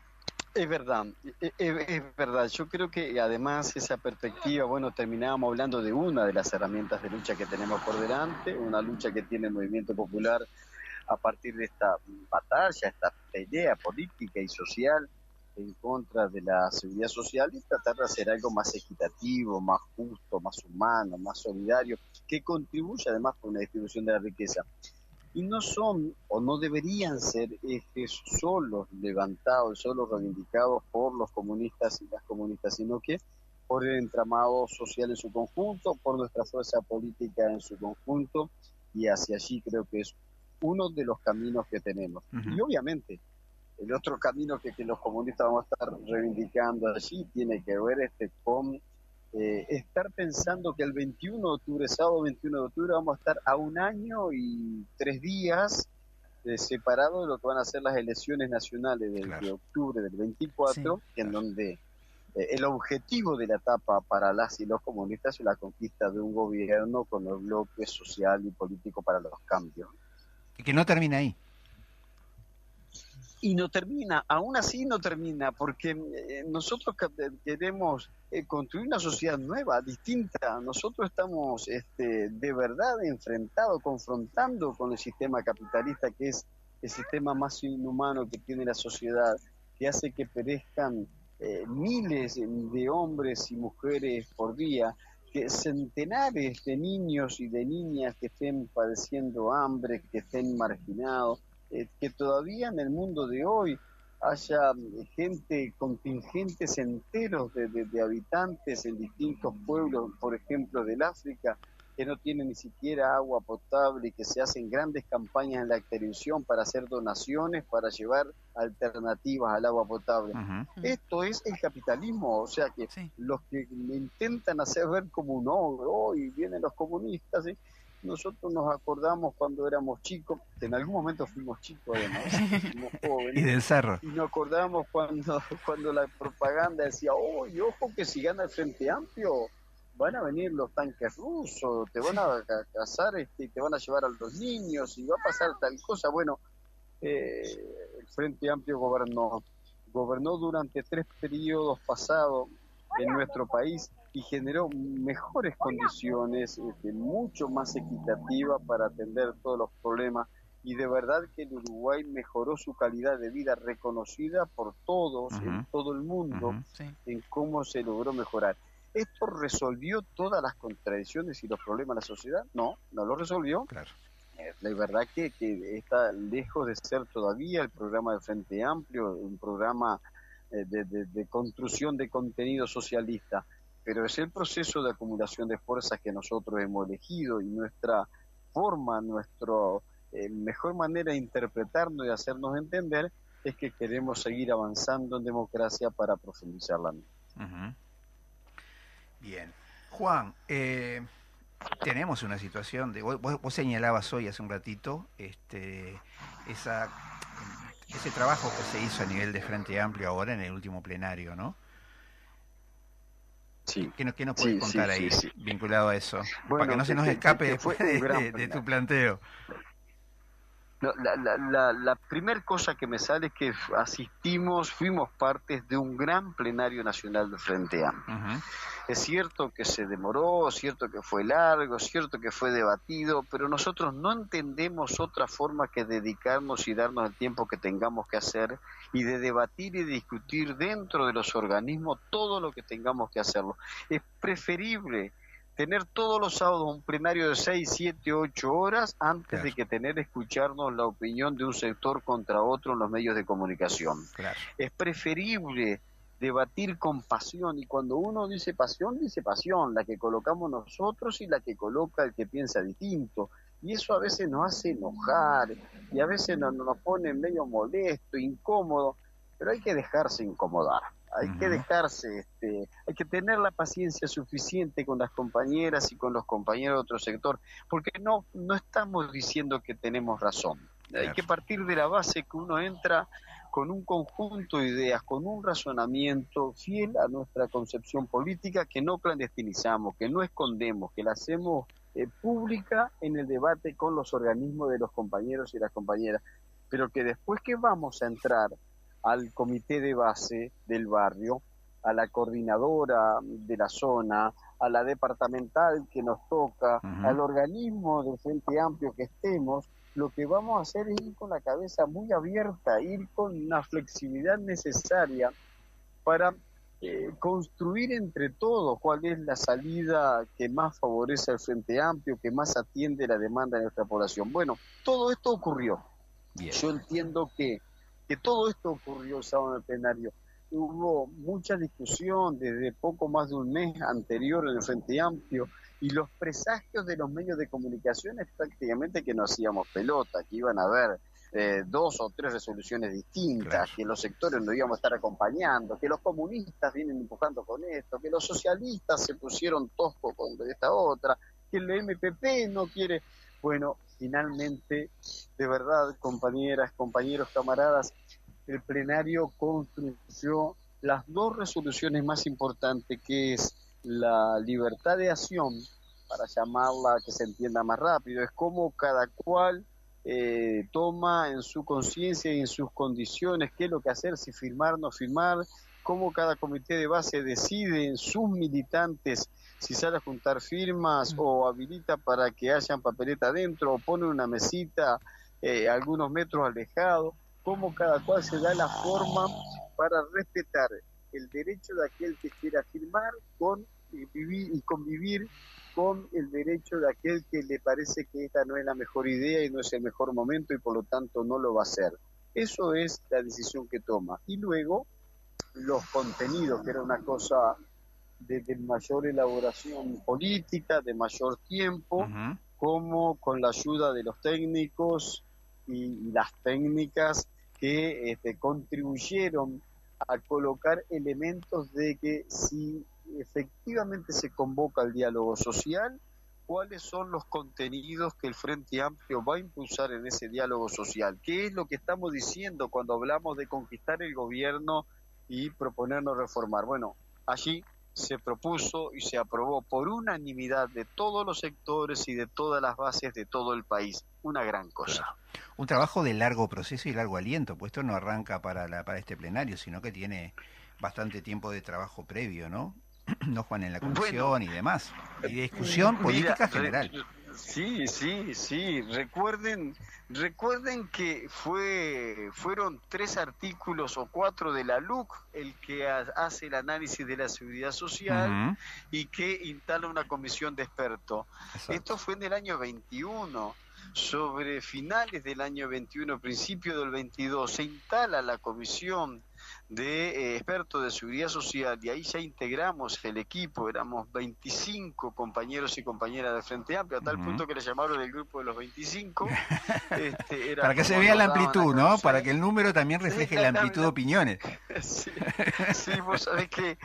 Es verdad, e, e, es, verdad. Yo creo que además esa perspectiva, bueno, terminábamos hablando de una de las herramientas de lucha que tenemos por delante, una lucha que tiene el movimiento popular a partir de esta batalla, esta pelea política y social en contra de la seguridad social y tratar de hacer algo más equitativo, más justo, más humano, más solidario, que contribuya además con la distribución de la riqueza y no son o no deberían ser ejes solos levantados, solos reivindicados por los comunistas y las comunistas, sino que por el entramado social en su conjunto, por nuestra fuerza política en su conjunto, y hacia allí creo que es uno de los caminos que tenemos. Y obviamente, el otro camino que, que, los comunistas vamos a estar reivindicando allí tiene que ver este con eh, estar pensando que el 21 de octubre, sábado 21 de octubre, vamos a estar a un año y tres días eh, separados de lo que van a ser las elecciones nacionales del, de octubre del 24, en donde eh, el objetivo de la etapa para las y los comunistas es la conquista de un gobierno con el bloque social y político para los cambios. Y que no termina ahí y no termina, aún así no termina, porque eh, nosotros queremos eh, construir una sociedad nueva, distinta. Nosotros estamos este, de verdad enfrentados, confrontando con el sistema capitalista, que es el sistema más inhumano que tiene la sociedad, que hace que perezcan eh, miles de hombres y mujeres por día, que centenares de niños y de niñas que estén padeciendo hambre, que estén marginados eh, que todavía en el mundo de hoy haya eh, gente, contingentes enteros de, habitantes en distintos pueblos, por ejemplo, del África, que no tienen ni siquiera agua potable y que se hacen grandes campañas en la televisión para hacer donaciones, para llevar alternativas al agua potable. Esto es el capitalismo, o sea que los que intentan hacer ver como un hoy y vienen los comunistas, ¿sí? Nosotros nos acordamos cuando éramos chicos, en algún momento fuimos chicos además, fuimos jóvenes. y del cerro. Y nos acordamos cuando, cuando la propaganda decía, oh, ojo que si gana el Frente Amplio, van a venir los tanques rusos, te van a cazar este, y te van a llevar a los niños y va a pasar tal cosa. Bueno, eh, el Frente Amplio gobernó, gobernó durante tres periodos pasados en nuestro país y generó mejores condiciones, este, mucho más equitativa para atender todos los problemas y de verdad que el Uruguay mejoró su calidad de vida reconocida por todos, en todo el mundo, en cómo se logró mejorar. ¿Esto resolvió todas las contradicciones y los problemas de la sociedad? No, no lo resolvió. Claro. Eh, la verdad que, que está lejos de ser todavía el programa de Frente Amplio, un programa eh, de, de, construcción de contenido socialista, pero es el proceso de acumulación de fuerzas que nosotros hemos elegido y nuestra forma, nuestra eh, mejor manera de interpretarnos y hacernos entender es que queremos seguir avanzando en democracia para profundizarla. Bien. Juan, eh, tenemos una situación de vos, vos, señalabas hoy hace un ratito este esa ese trabajo que se hizo a nivel de Frente Amplio ahora en el último plenario, ¿no? Sí. ¿Qué, qué nos puedes contar ahí vinculado a eso? Para que no se nos escape después de, tu planteo. La, la, la, primera cosa que me sale es que asistimos, fuimos partes de un gran plenario nacional de Frente Amplio. Es cierto que se demoró, es cierto que fue largo, es cierto que fue debatido, pero nosotros no entendemos otra forma que dedicarnos y darnos el tiempo que tengamos que hacer y de debatir y discutir dentro de los organismos todo lo que tengamos que hacerlo. Es preferible tener todos los sábados un plenario de 6, 7, 8 horas antes de que tener escucharnos la opinión de un sector contra otro en los medios de comunicación. Es preferible debatir con pasión y cuando uno dice pasión, dice pasión, la que colocamos nosotros y la que coloca el que piensa distinto. Y eso a veces nos hace enojar y a veces nos, nos pone medio molesto, incómodo, pero hay que dejarse incomodar. Hay que dejarse, este, hay que tener la paciencia suficiente con las compañeras y con los compañeros de otro sector, porque no, no estamos diciendo que tenemos razón. Hay que partir de la base que uno entra con un conjunto de ideas, con un razonamiento fiel a nuestra concepción política que no clandestinizamos, que no escondemos, que la hacemos eh, pública en el debate con los organismos de los compañeros y las compañeras, pero que después que vamos a entrar al comité de base del barrio, a la coordinadora de la zona, a la departamental que nos toca, al organismo del Frente Amplio que estemos, lo que vamos a hacer es ir con la cabeza muy abierta, ir con una flexibilidad necesaria para eh, construir entre todos cuál es la salida que más favorece al Frente Amplio, que más atiende la demanda de nuestra población. Bueno, todo esto ocurrió. Yo entiendo que, que todo esto ocurrió el sábado en el plenario. Hubo mucha discusión desde poco más de un mes anterior en el Frente Amplio y los presagios de los medios de comunicación es prácticamente que no hacíamos pelota, que iban a haber eh, dos o tres resoluciones distintas, que los sectores no íbamos a estar acompañando, que los comunistas vienen empujando con esto, que los socialistas se pusieron tosco con esta otra, que el MPP no quiere. Bueno, finalmente, de verdad, compañeras, compañeros, camaradas, el plenario construyó las dos resoluciones más importantes, que es la libertad de acción, para llamarla que se entienda más rápido, es como cada cual eh, toma en su conciencia y en sus condiciones qué es lo que hacer, si firmar, no firmar, cómo cada comité de base decide en sus militantes si sale a juntar firmas o habilita para que hayan papeleta adentro o pone una mesita eh, algunos metros alejados, cómo cada cual se da la forma para respetar el derecho de aquel que quiera firmar con y vivir y convivir con el derecho de aquel que le parece que esta no es la mejor idea y no es el mejor momento y por lo tanto no lo va a hacer. Eso es la decisión que toma. Y luego los contenidos, que era una cosa de, mayor elaboración política, de mayor tiempo, como con la ayuda de los técnicos y, las técnicas que este, contribuyeron a colocar elementos de que si efectivamente se convoca el diálogo social, cuáles son los contenidos que el Frente Amplio va a impulsar en ese diálogo social, qué es lo que estamos diciendo cuando hablamos de conquistar el gobierno y proponernos reformar. Bueno, allí se propuso y se aprobó por unanimidad de todos los sectores y de todas las bases de todo el país. Una gran cosa. Un trabajo de largo proceso y largo aliento, pues esto no arranca para, la, para este plenario, sino que tiene bastante tiempo de trabajo previo, ¿no? no Juan en la comisión y demás, y de discusión política general. Sí, sí, sí. Recuerden, recuerden que fue, fueron tres artículos o cuatro de la LUC el que hace el análisis de la seguridad social y que instala una comisión de expertos. Esto fue en el año 21 sobre finales del año 21, principio del 22, se instala la comisión de eh, expertos de seguridad social y ahí ya integramos el equipo, éramos 25 compañeros y compañeras de Frente Amplio, a tal punto que le llamaron el grupo de los 25. Este, Para que se vea la amplitud, ¿no? Para que el número también refleje la amplitud de opiniones. Sí, vos sabés que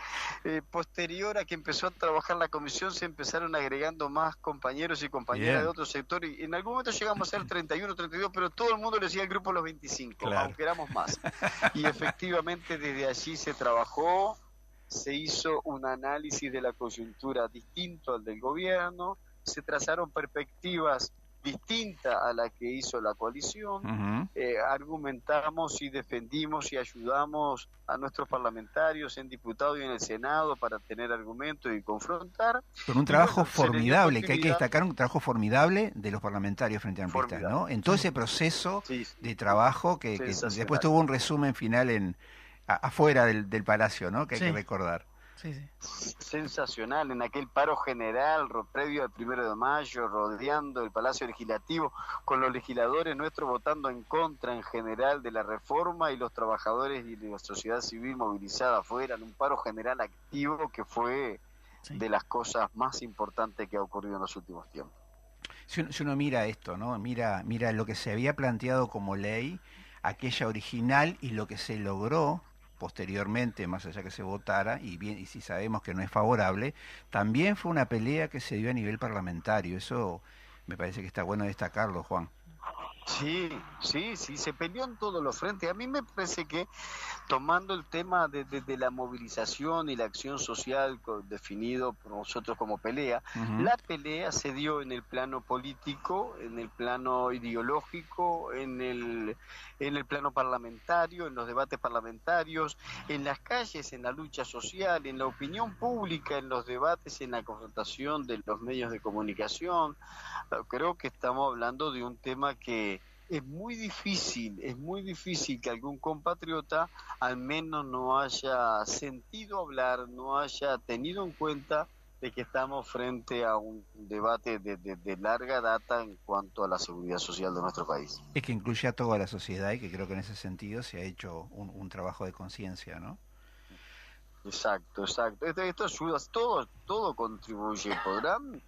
eh, posterior a que empezó a trabajar la comisión se empezaron agregando más compañeros y compañeras de otros sectores y en algún momento llegamos a ser 31, 32, pero todo el mundo le decía el grupo de los 25, aunque éramos más. Y efectivamente desde allí se trabajó, se hizo un análisis de la coyuntura distinto al del gobierno, se trazaron perspectivas distintas a la que hizo la coalición, eh, argumentamos y defendimos y ayudamos a nuestros parlamentarios en diputados y en el Senado para tener argumentos y confrontar. Con un trabajo formidable, que hay que destacar un trabajo formidable de los parlamentarios frente a Amplista, ¿no? En todo ese proceso de trabajo que después tuvo un resumen final en afuera del, del, palacio, ¿no? Que hay que recordar. Sí, sí. Sensacional, en aquel paro general previo al primero de mayo, rodeando el Palacio Legislativo, con los legisladores nuestros votando en contra en general de la reforma y los trabajadores y la sociedad civil movilizada afuera, en un paro general activo que fue de las cosas más importantes que ha ocurrido en los últimos tiempos. Si uno, si uno mira esto, ¿no? Mira, mira lo que se había planteado como ley, aquella original y lo que se logró posteriormente, más allá que se votara, y bien, y si sabemos que no es favorable, también fue una pelea que se dio a nivel parlamentario. Eso me parece que está bueno destacarlo, Juan. Sí, sí, sí, se peleó en todos los frentes. A mí me parece que tomando el tema de, la movilización y la acción social definido por nosotros como pelea, la pelea se dio en el plano político, en el plano ideológico, en el, en el plano parlamentario, en los debates parlamentarios, en las calles, en la lucha social, en la opinión pública, en los debates, en la confrontación de los medios de comunicación. Creo que estamos hablando de un tema que es muy difícil, es muy difícil que algún compatriota al menos no haya sentido hablar, no haya tenido en cuenta de que estamos frente a un debate de, larga data en cuanto a la seguridad social de nuestro país. Es que incluye a toda la sociedad y que creo que en ese sentido se ha hecho un, trabajo de conciencia, ¿no? Exacto, exacto. Esto, ayuda, todo, todo contribuye. Podrán,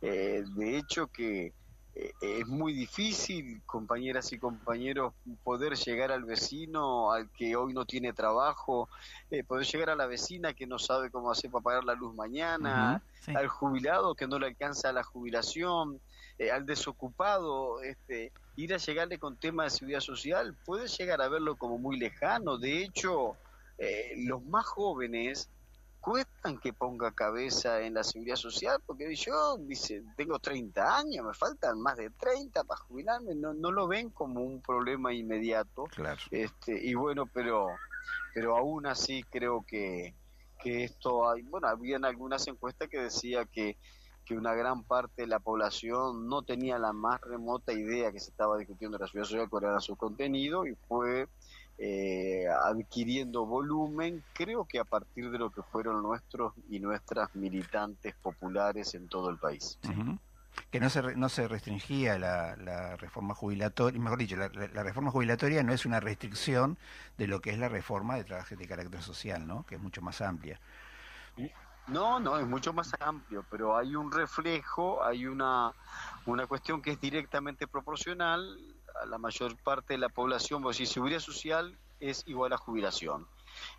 eh, de hecho, que es muy difícil, compañeras y compañeros, poder llegar al vecino al que hoy no tiene trabajo, eh, poder llegar a la vecina que no sabe cómo hacer para pagar la luz mañana, al jubilado que no le alcanza la jubilación, eh, al desocupado, este, ir a llegarle con temas de seguridad social, puede llegar a verlo como muy lejano. De hecho, los más jóvenes cuestan que ponga cabeza en la seguridad social, porque yo, dice, tengo 30 años, me faltan más de 30 para jubilarme, no, no lo ven como un problema inmediato. Claro. Este, y bueno, pero, pero aún así creo que, que esto hay, bueno, habían algunas encuestas que decía que que una gran parte de la población no tenía la más remota idea que se estaba discutiendo en la seguridad social, cuál era su contenido, y fue eh, adquiriendo volumen, creo que a partir de lo que fueron nuestros y nuestras militantes populares en todo el país. Que no se, no se restringía la, reforma jubilatoria, mejor dicho, la, reforma jubilatoria no es una restricción de lo que es la reforma de trabajo de carácter social, ¿no? que es mucho más amplia. No, no, es mucho más amplio, pero hay un reflejo, hay una, una cuestión que es directamente proporcional la mayor parte de la población, pues si seguridad social es igual a jubilación.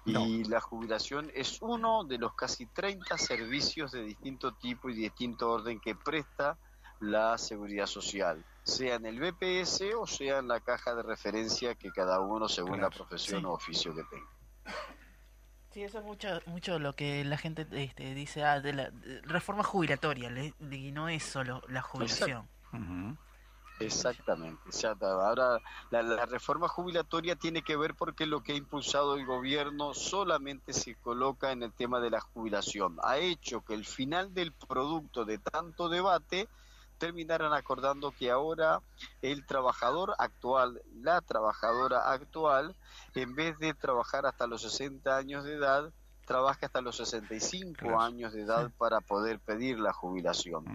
Y la jubilación es uno de los casi 30 servicios de distinto tipo y distinto orden que presta la seguridad social, sea en el BPS o sea en la caja de referencia que cada uno según la profesión o oficio que tenga. Sí, eso es mucho, mucho lo que la gente este, dice, ah, de la reforma jubilatoria, y no es solo la jubilación. Exactamente. Ahora, la, reforma jubilatoria tiene que ver porque lo que ha impulsado el gobierno solamente se coloca en el tema de la jubilación. Ha hecho que el final del producto de tanto debate terminaran acordando que ahora el trabajador actual, la trabajadora actual, en vez de trabajar hasta los 60 años de edad, trabaja hasta los 65 años de edad para poder pedir la jubilación.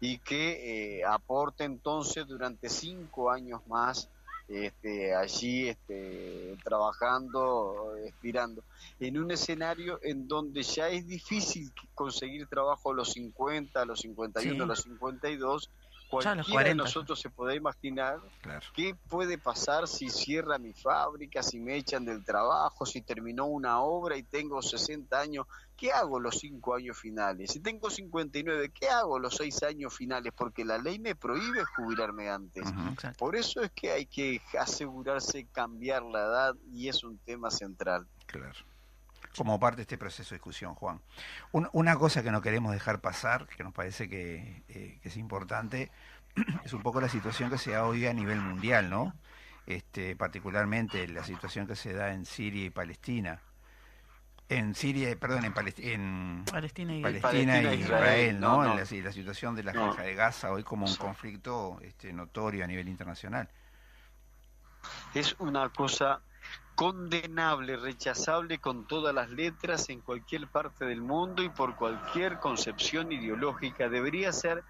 Y que eh, aporte entonces durante cinco años más este, allí este, trabajando, expirando, en un escenario en donde ya es difícil conseguir trabajo a los 50, a los 51, a los 52, cualquiera de nosotros se puede imaginar qué puede pasar si cierra mi fábrica, si me echan del trabajo, si terminó una obra y tengo 60 años, ¿qué hago los 5 años finales? Si tengo 59, ¿qué hago los 6 años finales? Porque la ley me prohíbe jubilarme antes. Por eso es que hay que asegurarse cambiar la edad y es un tema central. Claro como parte de este proceso de discusión, Juan. una cosa que no queremos dejar pasar, que nos parece que, eh, es importante, es un poco la situación que se da hoy a nivel mundial, ¿no? Este, particularmente la situación que se da en Siria y Palestina. En Siria, perdón, en, en Palestina, y, Israel, ¿no? La, situación de la franja de Gaza hoy como un conflicto este, notorio a nivel internacional. Es una cosa condenable, rechazable con todas las letras en cualquier parte del mundo y por cualquier concepción ideológica. Debería ser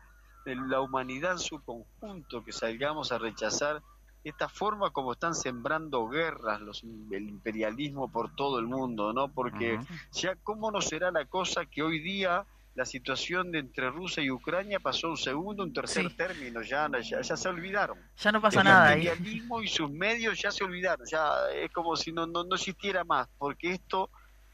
de la humanidad en su conjunto que salgamos a rechazar esta forma como están sembrando guerras los, el imperialismo por todo el mundo, ¿no? Porque ya cómo no será la cosa que hoy día la situación de entre Rusia y Ucrania pasó un segundo, un tercer término, ya, ya, se olvidaron. Ya no pasa nada. El imperialismo y sus medios ya se olvidaron, ya es como si no, no, existiera más, porque esto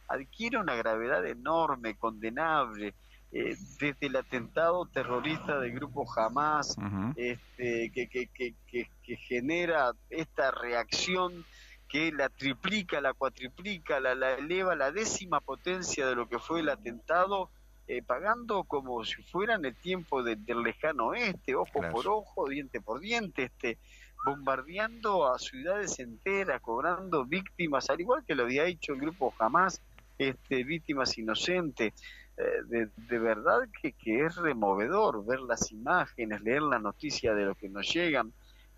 adquiere una gravedad enorme, condenable. Eh, desde el atentado terrorista del grupo Hamas, este, que, que, que, que, genera esta reacción que la triplica, la cuatriplica, la, la eleva a la décima potencia de lo que fue el atentado, eh, pagando como si fueran el tiempo del lejano oeste, ojo por ojo, diente por diente, este, bombardeando a ciudades enteras, cobrando víctimas, al igual que lo había hecho el grupo jamás, este, víctimas inocentes. Eh, de, verdad que, que es removedor ver las imágenes, leer la noticia de lo que nos llegan,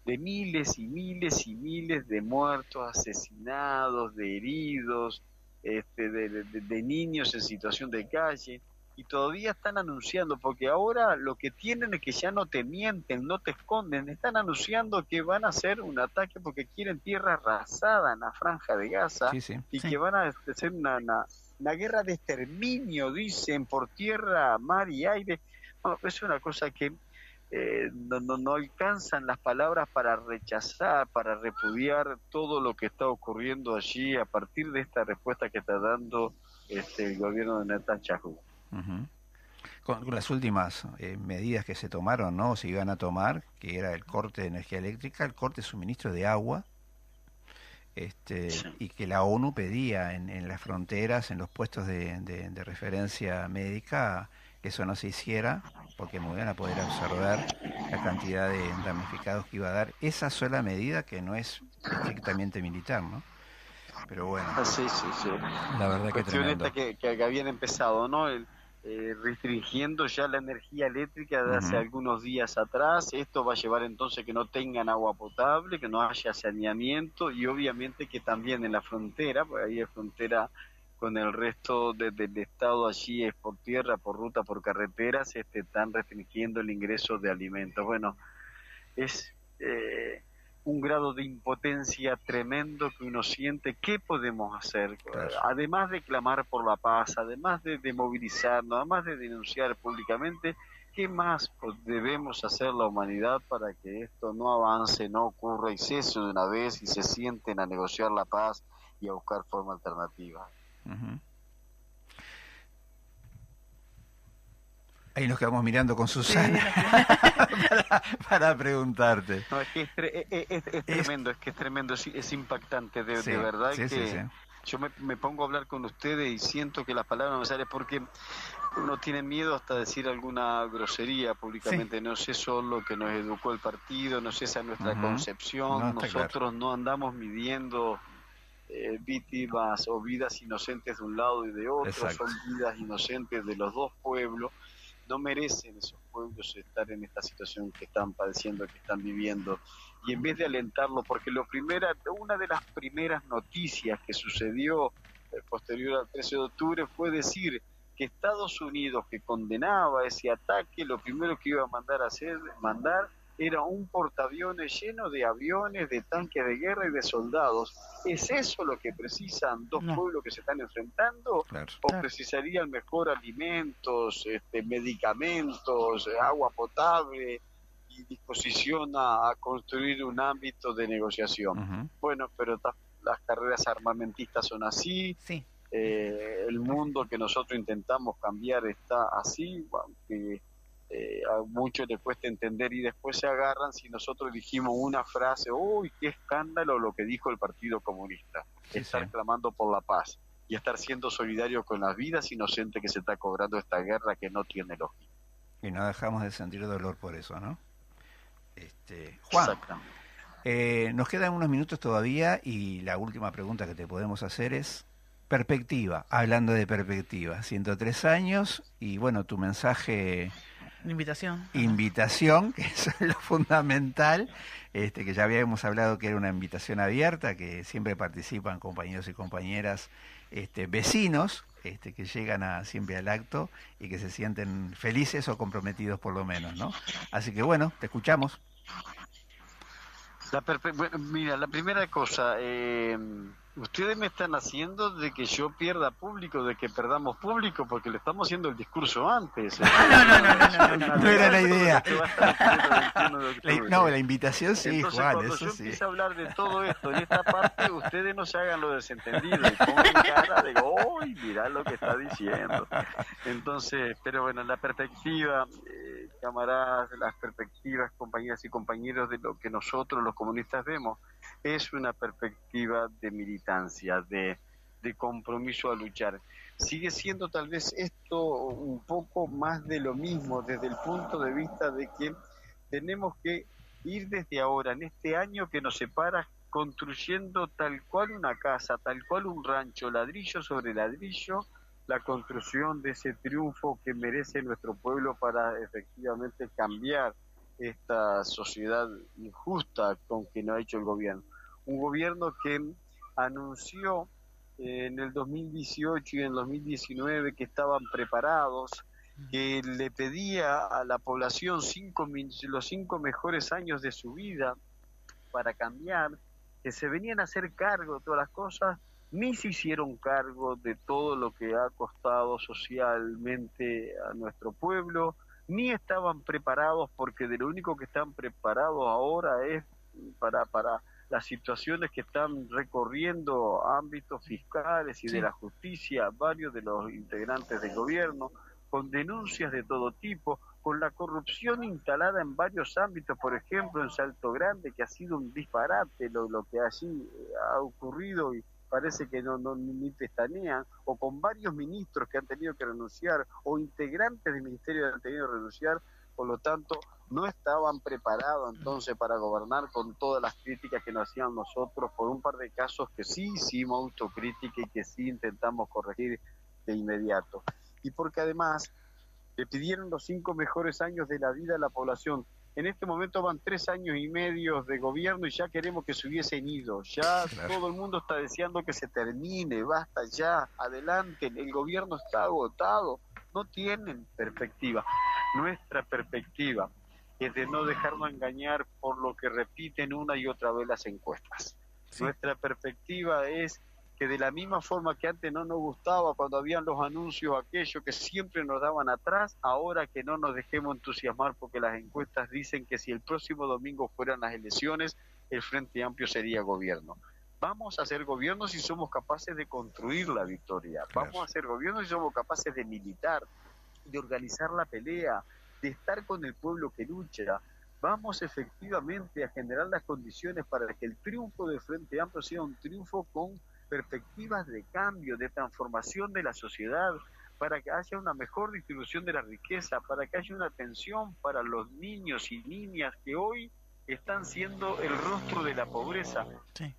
de miles y miles y miles de muertos, asesinados, de heridos, este, de niños en situación de calle y todavía están anunciando, porque ahora lo que tienen es que ya no te mienten, no te esconden, están anunciando que van a hacer un ataque porque quieren tierra arrasada en la franja de Gaza y que van a hacer una, una, guerra de exterminio, dicen, por tierra, mar y aire. es una cosa que eh, no, no, no, alcanzan las palabras para rechazar, para repudiar todo lo que está ocurriendo allí a partir de esta respuesta que está dando este, el gobierno de Netanyahu. Con, las últimas eh, medidas que se tomaron, ¿no? Se iban a tomar, que era el corte de energía eléctrica, el corte de suministro de agua, este, y que la ONU pedía en, las fronteras, en los puestos de, referencia médica, que eso no se hiciera, porque no iban a poder absorber la cantidad de damnificados que iba a dar esa sola medida que no es estrictamente militar, ¿no? Pero bueno. Ah, sí, sí, sí. La verdad que, tremendo. que, que, habían empezado, ¿no? El, eh, restringiendo ya la energía eléctrica de hace algunos días atrás. Esto va a llevar entonces que no tengan agua potable, que no haya saneamiento y obviamente que también en la frontera, porque ahí es frontera con el resto del estado allí es por tierra, por ruta, por carreteras, este, están restringiendo el ingreso de alimentos. Bueno, es eh, un grado de impotencia tremendo que uno siente. ¿Qué podemos hacer? Además de clamar por la paz, además de, de, movilizarnos, además de denunciar públicamente, ¿qué más debemos hacer la humanidad para que esto no avance, no ocurra y cese de una vez y se sienten a negociar la paz y a buscar forma alternativa? Ahí nos quedamos mirando con Susana para, preguntarte. No, es que es, tremendo, es que es tremendo, es, impactante, de, verdad que yo me, pongo a hablar con ustedes y siento que las palabras no me salen porque uno tiene miedo hasta decir alguna grosería públicamente, no es eso lo que nos educó el partido, no es esa nuestra concepción, nosotros no andamos midiendo eh, víctimas o vidas inocentes de un lado y de otro, son vidas inocentes de los dos pueblos no merecen esos pueblos estar en esta situación que están padeciendo, que están viviendo. Y en vez de alentarlo, porque lo primera, una de las primeras noticias que sucedió eh, posterior al 13 de octubre fue decir que Estados Unidos, que condenaba ese ataque, lo primero que iba a mandar a hacer, mandar era un portaaviones lleno de aviones, de tanques de guerra y de soldados. ¿Es eso lo que precisan dos pueblos que se están enfrentando? ¿O precisarían mejor alimentos, este, medicamentos, agua potable y disposición a, construir un ámbito de negociación? Bueno, pero las carreras armamentistas son así. Eh, el mundo que nosotros intentamos cambiar está así, aunque eh, a muchos les cuesta entender y después se agarran si nosotros dijimos una frase, uy, qué escándalo lo que dijo el Partido Comunista, estar clamando por la paz y estar siendo solidario con las vidas inocentes que se está cobrando esta guerra que no tiene lógica. Y no dejamos de sentir dolor por eso, ¿no? Este, Juan, eh, nos quedan unos minutos todavía y la última pregunta que te podemos hacer es, perspectiva, hablando de perspectiva, 103 años y bueno, tu mensaje Invitación. Invitación, que eso es lo fundamental, este, que ya habíamos hablado que era una invitación abierta, que siempre participan compañeros y compañeras este, vecinos este, que llegan a, siempre al acto y que se sienten felices o comprometidos por lo menos, ¿no? Así que bueno, te escuchamos. La mira, la primera cosa, eh, ustedes me están haciendo de que yo pierda público, de que perdamos público, porque le estamos haciendo el discurso antes. ¿eh? No, no, no, no, no, no, era la idea. no, la invitación sí, Entonces, Juan, cuando eso yo sí. empiezo a hablar de todo esto, en esta parte, ustedes no se hagan lo desentendido y pongan cara de, ¡uy, mirá lo que está diciendo! Entonces, pero bueno, la perspectiva, eh, camaradas, las perspectivas, compañeras y compañeros, de lo que nosotros los comunistas vemos, es una perspectiva de militancia, de, compromiso a luchar. Sigue siendo tal vez esto un poco más de lo mismo desde el punto de vista de que tenemos que ir desde ahora, en este año que nos separa, construyendo tal cual una casa, tal cual un rancho, ladrillo sobre ladrillo, la construcción de ese triunfo que merece nuestro pueblo para efectivamente cambiar esta sociedad injusta con que no ha hecho el gobierno. Un gobierno que anunció en el 2018 y en el 2019 que estaban preparados, que le pedía a la población cinco, los cinco mejores años de su vida para cambiar, que se venían a hacer cargo de todas las cosas, ni se hicieron cargo de todo lo que ha costado socialmente a nuestro pueblo, ni estaban preparados porque de lo único que están preparados ahora es para, para las situaciones que están recorriendo ámbitos fiscales y de la justicia, varios de los integrantes del gobierno, con denuncias de todo tipo, con la corrupción instalada en varios ámbitos, por ejemplo en Salto Grande, que ha sido un disparate lo, lo que allí eh, ha ocurrido y parece que no, no ni pestanean, o con varios ministros que han tenido que renunciar, o integrantes del ministerio que han tenido que renunciar, por lo tanto, no estaban preparados entonces para gobernar con todas las críticas que nos hacían nosotros por un par de casos que sí hicimos autocrítica y que sí intentamos corregir de inmediato. Y porque además le pidieron los cinco mejores años de la vida a la población. En este momento van tres años y medio de gobierno y ya queremos que se hubiesen ido. Ya todo el mundo está deseando que se termine, basta ya, adelante, el gobierno está agotado, no tienen perspectiva. Nuestra perspectiva es de no dejarnos engañar por lo que repiten una y otra vez las encuestas. Nuestra perspectiva es que de la misma forma que antes no nos gustaba cuando habían los anuncios aquellos que siempre nos daban atrás, ahora que no nos dejemos entusiasmar porque las encuestas dicen que si el próximo domingo fueran las elecciones, el Frente Amplio sería gobierno. Vamos a ser gobierno si somos capaces de construir la victoria. Vamos a ser gobierno si somos capaces de militar, de organizar la pelea, de estar con el pueblo que lucha, vamos efectivamente a generar las condiciones para que el triunfo del Frente Amplio sea un triunfo con perspectivas de cambio, de transformación de la sociedad, para que haya una mejor distribución de la riqueza, para que haya una atención para los niños y niñas que hoy están siendo el rostro de la pobreza.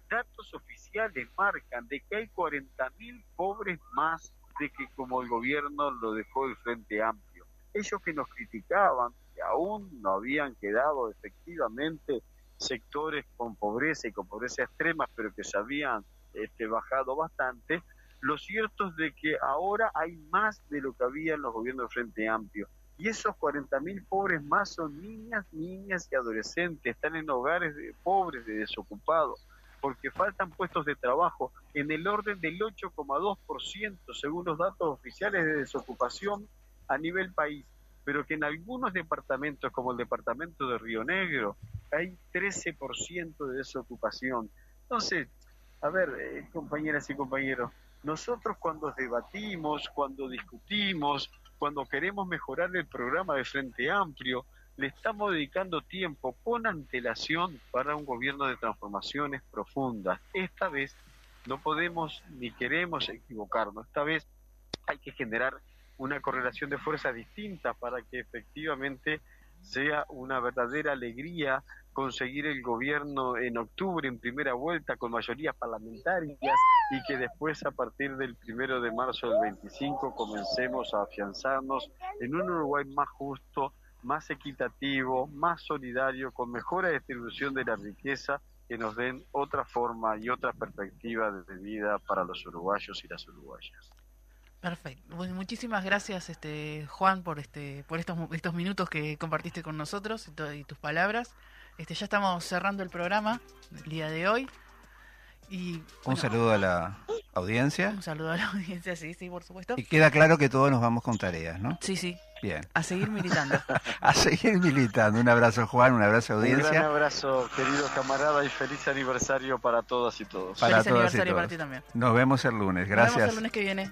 Datos oficiales marcan de que hay 40.000 pobres más de que como el gobierno lo dejó el Frente Amplio. ellos que nos criticaban, que aún no habían quedado efectivamente sectores con pobreza y con pobreza extrema, pero que se habían este, bajado bastante, lo cierto es de que ahora hay más de lo que había en los gobiernos de Frente Amplio. Y esos 40.000 pobres más son niñas, niñas y adolescentes, están en hogares de pobres, de desocupados, porque faltan puestos de trabajo en el orden del 8,2% según los datos oficiales de desocupación a nivel país, pero que en algunos departamentos, como el departamento de Río Negro, hay 13% de desocupación. Entonces, a ver, eh, compañeras y compañeros, nosotros cuando debatimos, cuando discutimos, cuando queremos mejorar el programa de Frente Amplio, le estamos dedicando tiempo con antelación para un gobierno de transformaciones profundas. Esta vez no podemos ni queremos equivocarnos. Esta vez hay que generar una correlación de fuerzas distinta para que efectivamente sea una verdadera alegría conseguir el gobierno en octubre en primera vuelta con mayorías parlamentarias y que después a partir del primero de marzo del 25 comencemos a afianzarnos en un Uruguay más justo, más equitativo, más solidario, con mejor distribución de la riqueza que nos den otra forma y otra perspectiva de vida para los uruguayos y las uruguayas. Perfecto. muchísimas gracias, este Juan, por este, por estos estos minutos que compartiste con nosotros y, tus palabras. Este, ya estamos cerrando el programa del día de hoy. Y, un saludo a la audiencia. Un saludo a la audiencia, sí, sí, por supuesto. Y queda claro que todos nos vamos con tareas, ¿no? Sí, sí. Bien. A seguir militando. a seguir militando. Un abrazo, Juan, un abrazo, audiencia. Un gran abrazo, querido camarada, y feliz aniversario para todas y todos. feliz aniversario para ti también. Nos vemos el lunes. Gracias. Nos vemos el lunes que viene.